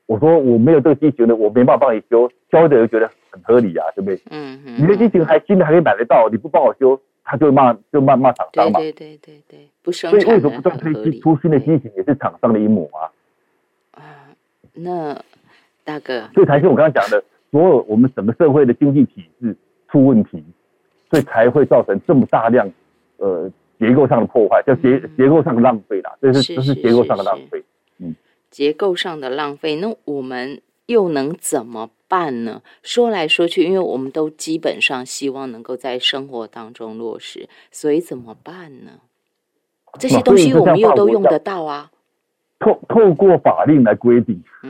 我说我没有这个机型的，我没办法帮你修，消费者就觉得很合理啊，对不对？嗯嗯，你的机型还新的还可以买得到，你不帮我修，他就会骂就骂骂厂商嘛。对对对对对，不生所以为什么不断推。出出新的机型也是厂商的阴谋啊？啊，那大哥，所以才是我刚刚讲的，所有我们整个社会的经济体制出问题，所以才会造成这么大量呃结构上的破坏，叫结结构上的浪费啦，这是这是结构上的是浪费。结构上的浪费，那我们又能怎么办呢？说来说去，因为我们都基本上希望能够在生活当中落实，所以怎么办呢？这些东西我们又都用得到啊。透透过法令来规定，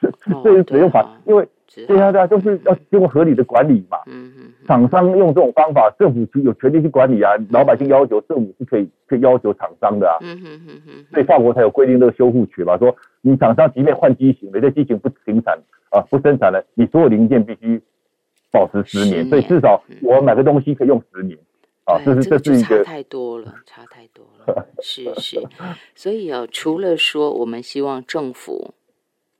这哦这是使用法因为只对啊好对啊，就是要经过合理的管理嘛。嗯嗯嗯。厂商用这种方法，政府有权利去管理啊，老百姓要求政府是可以可以要求厂商的啊。所以法国才有规定这个修护权嘛，说你厂商即便换机型，你的机型不停产啊不生产了，你所有零件必须保持十十年，所以至少嗯我买个东西可以用十年啊，这，是这是一个太多了，差太多了，是是，所以啊，除了说我们希望政府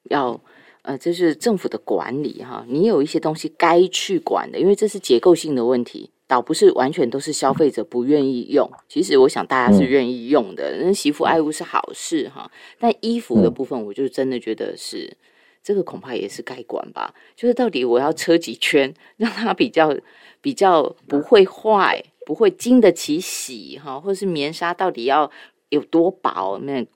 要呃，这是政府的管理哈，你有一些东西该去管的，因为这是结构性的问题，倒不是完全都是消费者不愿意用。其实我想大家是嗯愿意用的，那媳妇爱物是好事哈，但衣服的嗯部分，我就真的觉得是。这个恐怕也是该管吧，就是到底我要车几圈，让它比较比较不会坏，不会经得起洗哈，或是棉纱到底要有多薄，那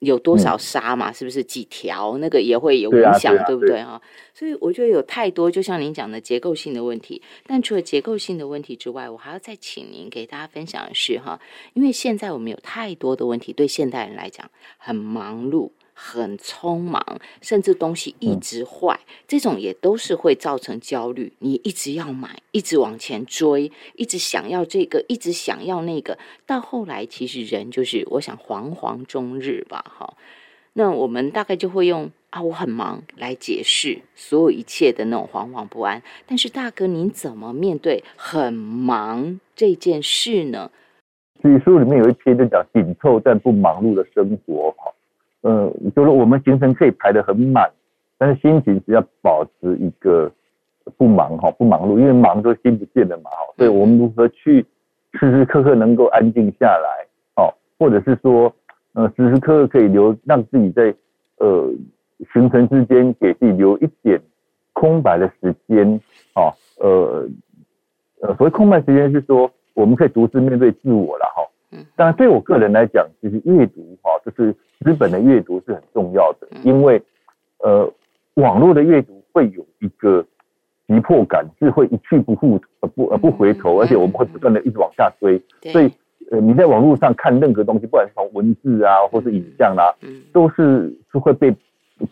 有多少纱嘛？是不是几条？那个也会有嗯对啊影响，对啊对不对哈？所以我觉得有太多，就像您讲的结构性的问题。但除了结构性的问题之外，我还要再请您给大家分享的是哈，因为现在我们有太多的问题，对现代人来讲很忙碌。很匆忙，甚至东西一直坏，这种也都是会造成焦虑。你一直要买，一直往前追，一直想要这个，一直想要那个，到后来其实人就是我想惶惶终日吧，哈。那我们大概就会用啊，我很忙来解释所有一切的那种惶惶不安。但是大哥，您怎么面对很忙这件事呢？所以书里面有一篇就讲紧凑但不忙碌的生活哈，呃，就是我们行程可以排得很满，但是心情只要保持一个不忙哈，不忙碌，因为忙都心不见了嘛哈，所以我们如何去时时刻刻能够安静下来，哦，或者是说，呃，时时刻刻可以留让自己在呃行程之间给自己留一点空白的时间，哦，呃，呃，所谓空白时间是说。我们可以独自面对自我了哈。嗯，当然对我个人来讲，其实阅读哈，就是资本的阅读是很重要的，因为呃，网络的阅读会有一个急迫感，是会一去不复呃不呃不回头，而且我们会不断的一直往下追。所以呃，你在网络上看任何东西，不管是从文字啊，或是影像啦、嗯，都是是会被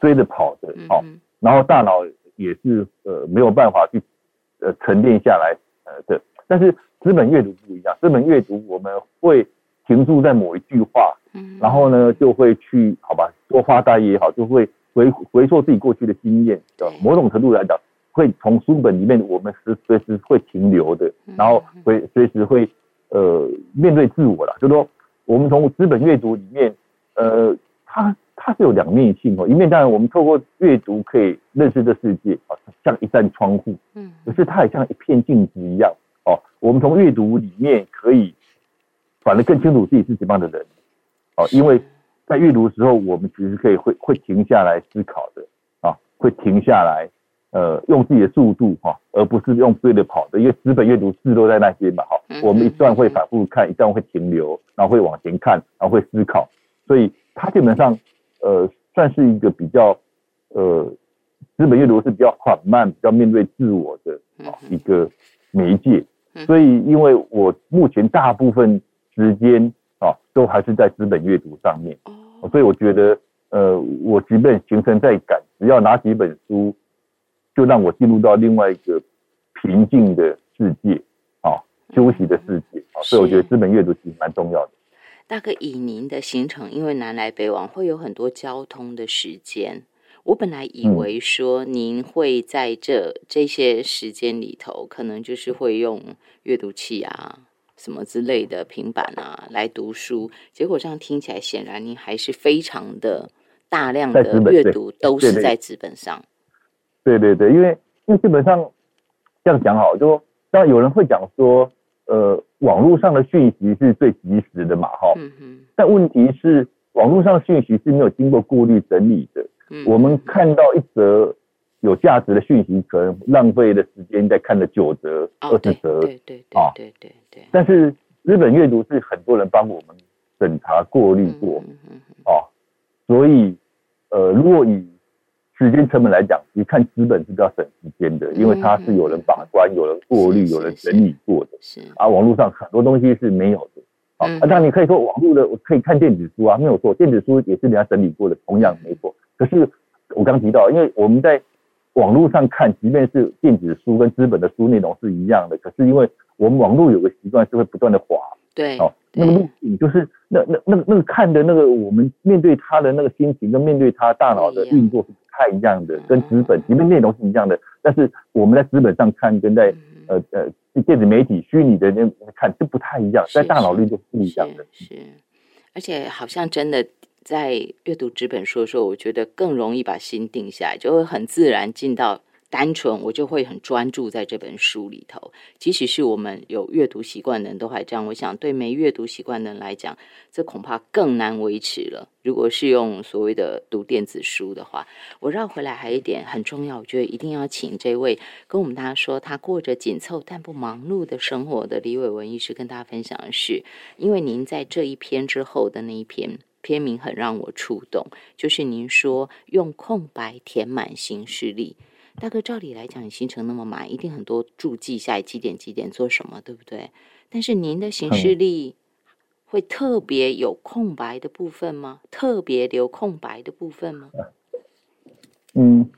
追着跑的哦。然后大脑也是呃没有办法去呃沉淀下来呃的，但是。资本阅读不一样，资本阅读我们会停驻在某一句话，嗯，然后呢就会去好吧，多发呆也好，就会回回溯自己过去的经验，某种程度来讲，会从书本里面我们是随时会停留的，然后会随时会呃面对自我了，就说我们从资本阅读里面，呃，它它是有两面性哦，一面当然我们透过阅读可以认识这世界啊，像一扇窗户，嗯，可是它也像一片镜子一样。哦，我们从阅读里面可以反而更清楚自己是什么样的人。哦，因为在阅读的时候，我们其实可以会会停下来思考的啊，会停下来，呃，用自己的速度哈，而不是用追着跑的。因为资本阅读字都在那些嘛，哈，我们一段会反复看，一段会停留，然后会往前看，然后会思考，所以它基本上呃算是一个比较呃资本阅读是比较缓慢、比较面对自我的啊一个媒介。所以，因为我目前大部分时间啊，都还是在资本阅读上面，所以我觉得，呃，我即便行程再赶，只要拿几本书，就让我进入到另外一个平静的世界，啊，休息的世界，啊，所以我觉得资本阅读其实蛮重要的。大概以您的行程，因为南来北往，会有很多交通的时间。我本来以为说您会在这这些时间里头，可能就是会用阅读器啊、什么之类的平板啊来读书。结果这样听起来，显然您还是非常的大量的阅读都是在纸本上。对对对，因为因为基本上这样讲好，就说当然有人会讲说，呃，网络上的讯息是最及时的嘛，哈，嗯哼，但问题是网络上的讯息是没有经过过滤整理的。嗯。我们看到一则有价值的讯息，可能浪费的时间在看了九则、哦，对二十折，对对对啊。对对对，但是日本阅读是很多人帮我们审查过滤过。哦，所以呃，如果以时间成本来讲，你看资本是比较省时间的，因为它是有人把关、有人过滤、有人整理过的。是，啊，网络上很多东西是没有的。啊，嗯。啊当然你可以说网络的我可以看电子书啊，没有错，电子书也是人家整理过的，同样没错。可是我刚提到，因为我们在网络上看，即便是电子书跟资本的书内容是一样的，可是因为我们网络有个习惯是会不断的滑。对哦，那个路径就是那那那个那个看的那个我们面对他的那个心情跟面对他大脑的运作是不太一样的嗯，跟资本即便内容是一样的，但是我们在资本上看跟在嗯。呃呃电子媒体虚拟的那看是不太一样，在大脑运作是不一样的。是是，而且好像真的在阅读纸本书的时候，我觉得更容易把心定下来，就会很自然进到单纯，我就会很专注在这本书里头。即使是我们有阅读习惯的人都还这样，我想对没阅读习惯的人来讲，这恐怕更难维持了。如果是用所谓的读电子书的话，我绕回来还有一点很重要，我觉得一定要请这位跟我们大家说，他过着紧凑但不忙碌的生活的李伟文医师跟大家分享的是，因为您在这一篇之后的那一篇篇名很让我触动，就是您说用空白填满行事历。大哥，照理来讲，你行程那么满，一定很多注记下来几点几点做什么，对不对？但是您的行事历会特别有空白的部分吗？特别留空白的部分吗？嗯，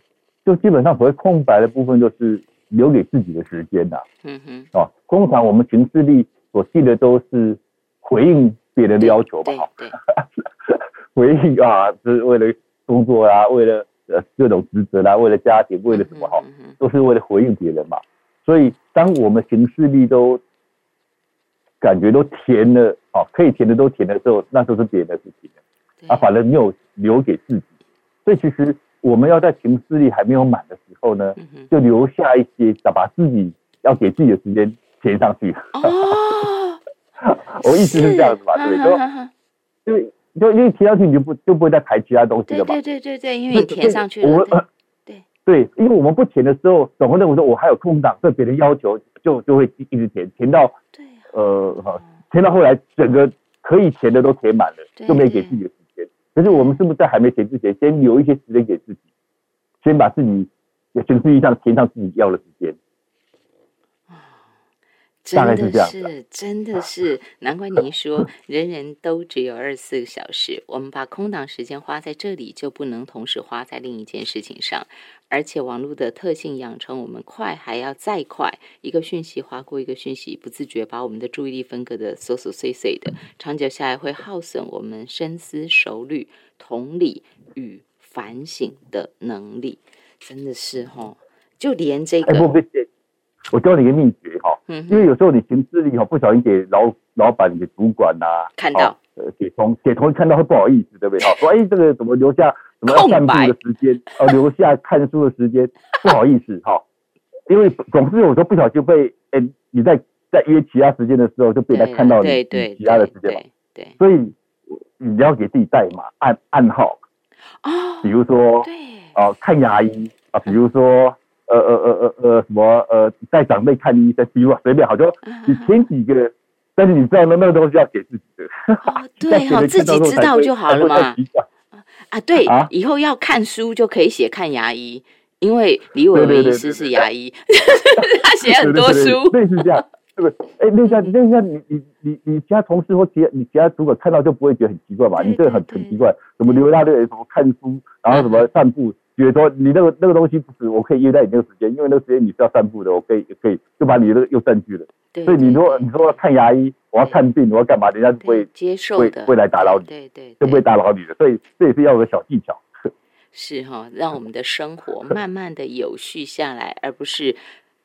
就基本上所谓空白的部分，就是留给自己的时间呐、嗯哼，哦，通常我们行事历所记的都是回应别人的要求吧，对，回应啊，是为了工作啊，为了呃各种职责啦、为了家庭，为了什么哈、都是为了回应别人嘛。所以，当我们行事力都感觉都填了，哦，可以填的都填的时候，那都是别人的事情啊，反正没有留给自己。所以，其实我们要在行事力还没有满的时候呢，就留下一些，把自己要给自己的时间填上去。哦，我意思是这样子嘛，对不对？哈哈哈哈就因为填上去，你就不就不会再排其他东西了嘛。对对对对，因为你填上去了，我对对，因为我们不填的时候，总会认为说我还有空档，对别人要求就就会一直填，填到对啊，呃好填到后来整个可以填的都填满了，对就没给自己的时间。可是我们是不是在还没填之前，先留一些时间给自己，先把自己的行事历上填上自己要的时间？大概真的是这样是，真的是，难怪您说人人都只有二十四个小时，我们把空档时间花在这里，就不能同时花在另一件事情上。而且网络的特性养成我们快还要再快，一个讯息划过一个讯息，不自觉把我们的注意力分割的琐琐碎碎的，长久下来会耗损我们深思熟虑、同理与反省的能力。真的是哈，就连这个，不，我教你一个秘诀哈，嗯因为有时候你行事历哈不小心给老老板、给主管呐、看到。哦，呃，给同给同事看到会不好意思，对不对？哈，说哎，这个怎么留下什么要散步的时间，哦，留下看书的时间，不好意思哈，因为总是有时候不小心被哎你在在约其他时间的时候就被人家看到你对对你其他的时间嘛，对对。所以你要给自己代码暗暗号，哦比，如说对，哦看牙医啊，比如说。呃呃呃呃呃什么呃带长辈看医生，比如随便好，就你前几个，但是你知道那那个东西要给自己的，哦，对哈，自己知道 就好了嘛。啊，对啊，以后要看书就可以写看牙医，因为李伟文医师是牙医，他写很多书，类似这样，对不对？哎，那下那下你你你你其他同事或其他你其他主管看到就不会觉得很奇怪嘛？对你这个很很奇怪，什么留一大堆什么看书，然后什么散步，觉得说你那个那个东西不是我可以约在你那个时间，因为那个时间你是要散步的，我可以可以就把你那个又占据了。对所以你对对说你说要看牙医，我要看病，我要干嘛，人家会接受会的，会来打扰你，对对，就不会打扰你的。所以这也是要有个小技巧。是哈，让我们的生活慢慢的有序下来，而不是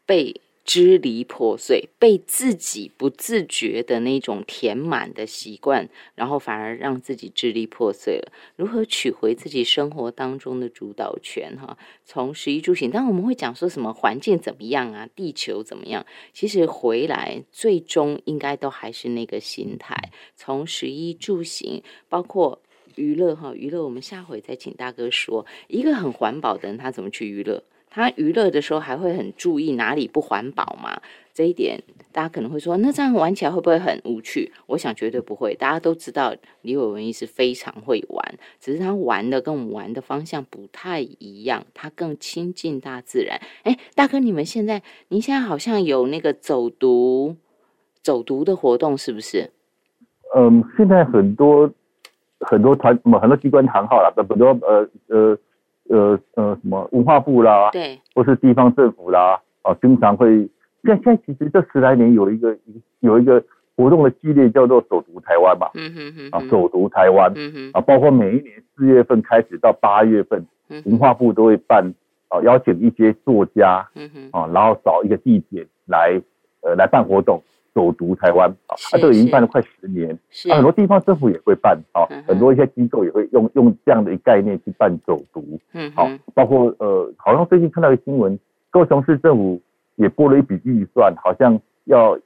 被支离破碎，被自己不自觉的那种填满的习惯，然后反而让自己支离破碎了。如何取回自己生活当中的主导权？哈，从食衣住行，当然我们会讲说什么环境怎么样啊，地球怎么样？其实回来最终应该都还是那个心态。从食衣住行，包括娱乐哈，娱乐我们下回再请大哥说。一个很环保的人，他怎么去娱乐？他娱乐的时候还会很注意哪里不环保吗？这一点大家可能会说，那这样玩起来会不会很无趣？我想绝对不会。大家都知道李伟文医是非常会玩，只是他玩的跟我们玩的方向不太一样，他更亲近大自然。哎，大哥，你们现在您现在好像有那个走读走读的活动，是不是？嗯，现在很多很多团很多机关行号了，很多呃呃。呃呃，什么文化部啦，对，或是地方政府啦，啊，经常会。现现在其实这十来年有一个有一个活动的系列叫做“走读台湾”嘛，嗯哼哼，啊，走读台湾，嗯哼，啊，包括每一年四月份开始到八月份，文化部都会办，啊，邀请一些作家，嗯哼，啊，然后找一个地点来，呃，来办活动。走读台湾啊，它这个已经办了快十年，啊，很多地方政府也会办啊，很多一些机构也会用用这样的一概念去办走读，嗯，好，包括呃，好像最近看到一个新闻，高雄市政府也拨了一笔预算，好像要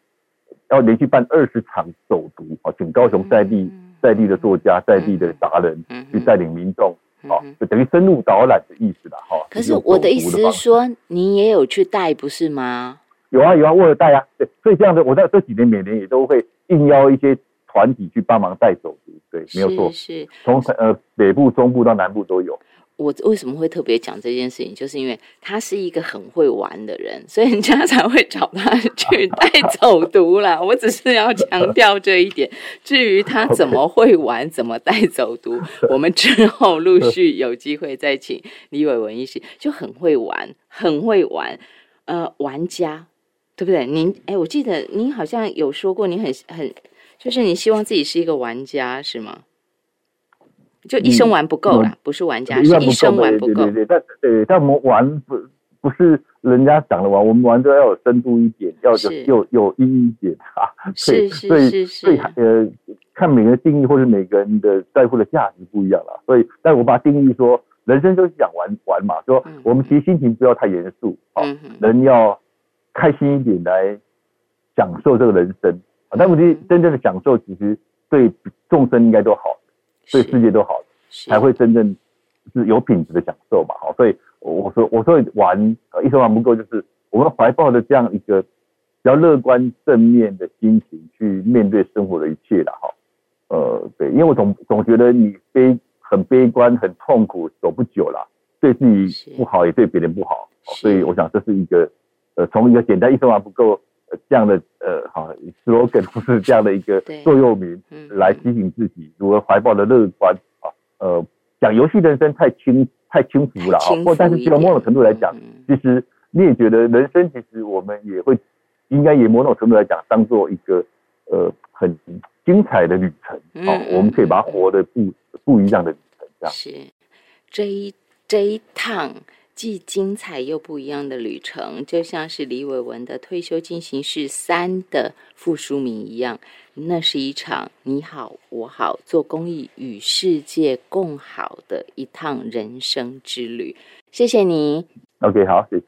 要连续办二十场走读啊，请高雄在地在地的作家、在地的达人去带领民众，啊，就等于深入导览的意思了哈。可是我的意思是说，你也有去带不是吗？有啊有啊，我有带啊，对，所以这样的，我在这几年每年也都会应邀一些团体去帮忙带走读，对，没有错，是，从呃北部、中部到南部都有。我为什么会特别讲这件事情，就是因为他是一个很会玩的人，所以人家才会找他去 带走读啦。我只是要强调这一点。至于他怎么会玩，怎么带走读，我们之后陆续有机会再请李伟文医师，就很会玩，很会玩，呃，玩家。对不对？您哎，我记得您好像有说过，你很很，就是你希望自己是一个玩家，是吗？就一生玩不够了，不是玩家，是一生玩不够。对对对，但对，但我们玩不不是人家讲的玩，我们玩都要有深度一点，要有有有意义一点啊。是是是是，呃，看每个人定义或者每个人的在乎的价值不一样了。所以，但我把定义说，人生就是讲玩玩嘛，说我们其实心情不要太严肃啊，人要。开心一点来享受这个人生啊！但问题真正的享受，其实对众生应该都好，对世界都好，才会真正是有品质的享受嘛！好，所以我说，我说玩一生玩不够，就是我们怀抱的这样一个比较乐观正面的心情去面对生活的一切了哈。呃，对，因为我总总觉得你悲很悲观、很痛苦，走不久了，对自己不好，也对别人不好，所以我想这是一个。呃，从一个简单一生还不够这样的呃，好 slogan 不是这样的一个座右铭，来提醒自己如何怀抱的乐观啊。呃，讲游戏人生太轻太轻浮了啊。或但是从某种程度来讲，其实你也觉得人生其实我们也会应该以某种程度来讲，当做一个呃很精彩的旅程啊。我们可以把它活得不不一样的旅程，这样是这一这一趟。既精彩又不一样的旅程，就像是李伟文的《退休进行式三》的副书名一样，那是一场你好我好做公益与世界共好的一趟人生之旅。谢谢你。OK，好，谢谢。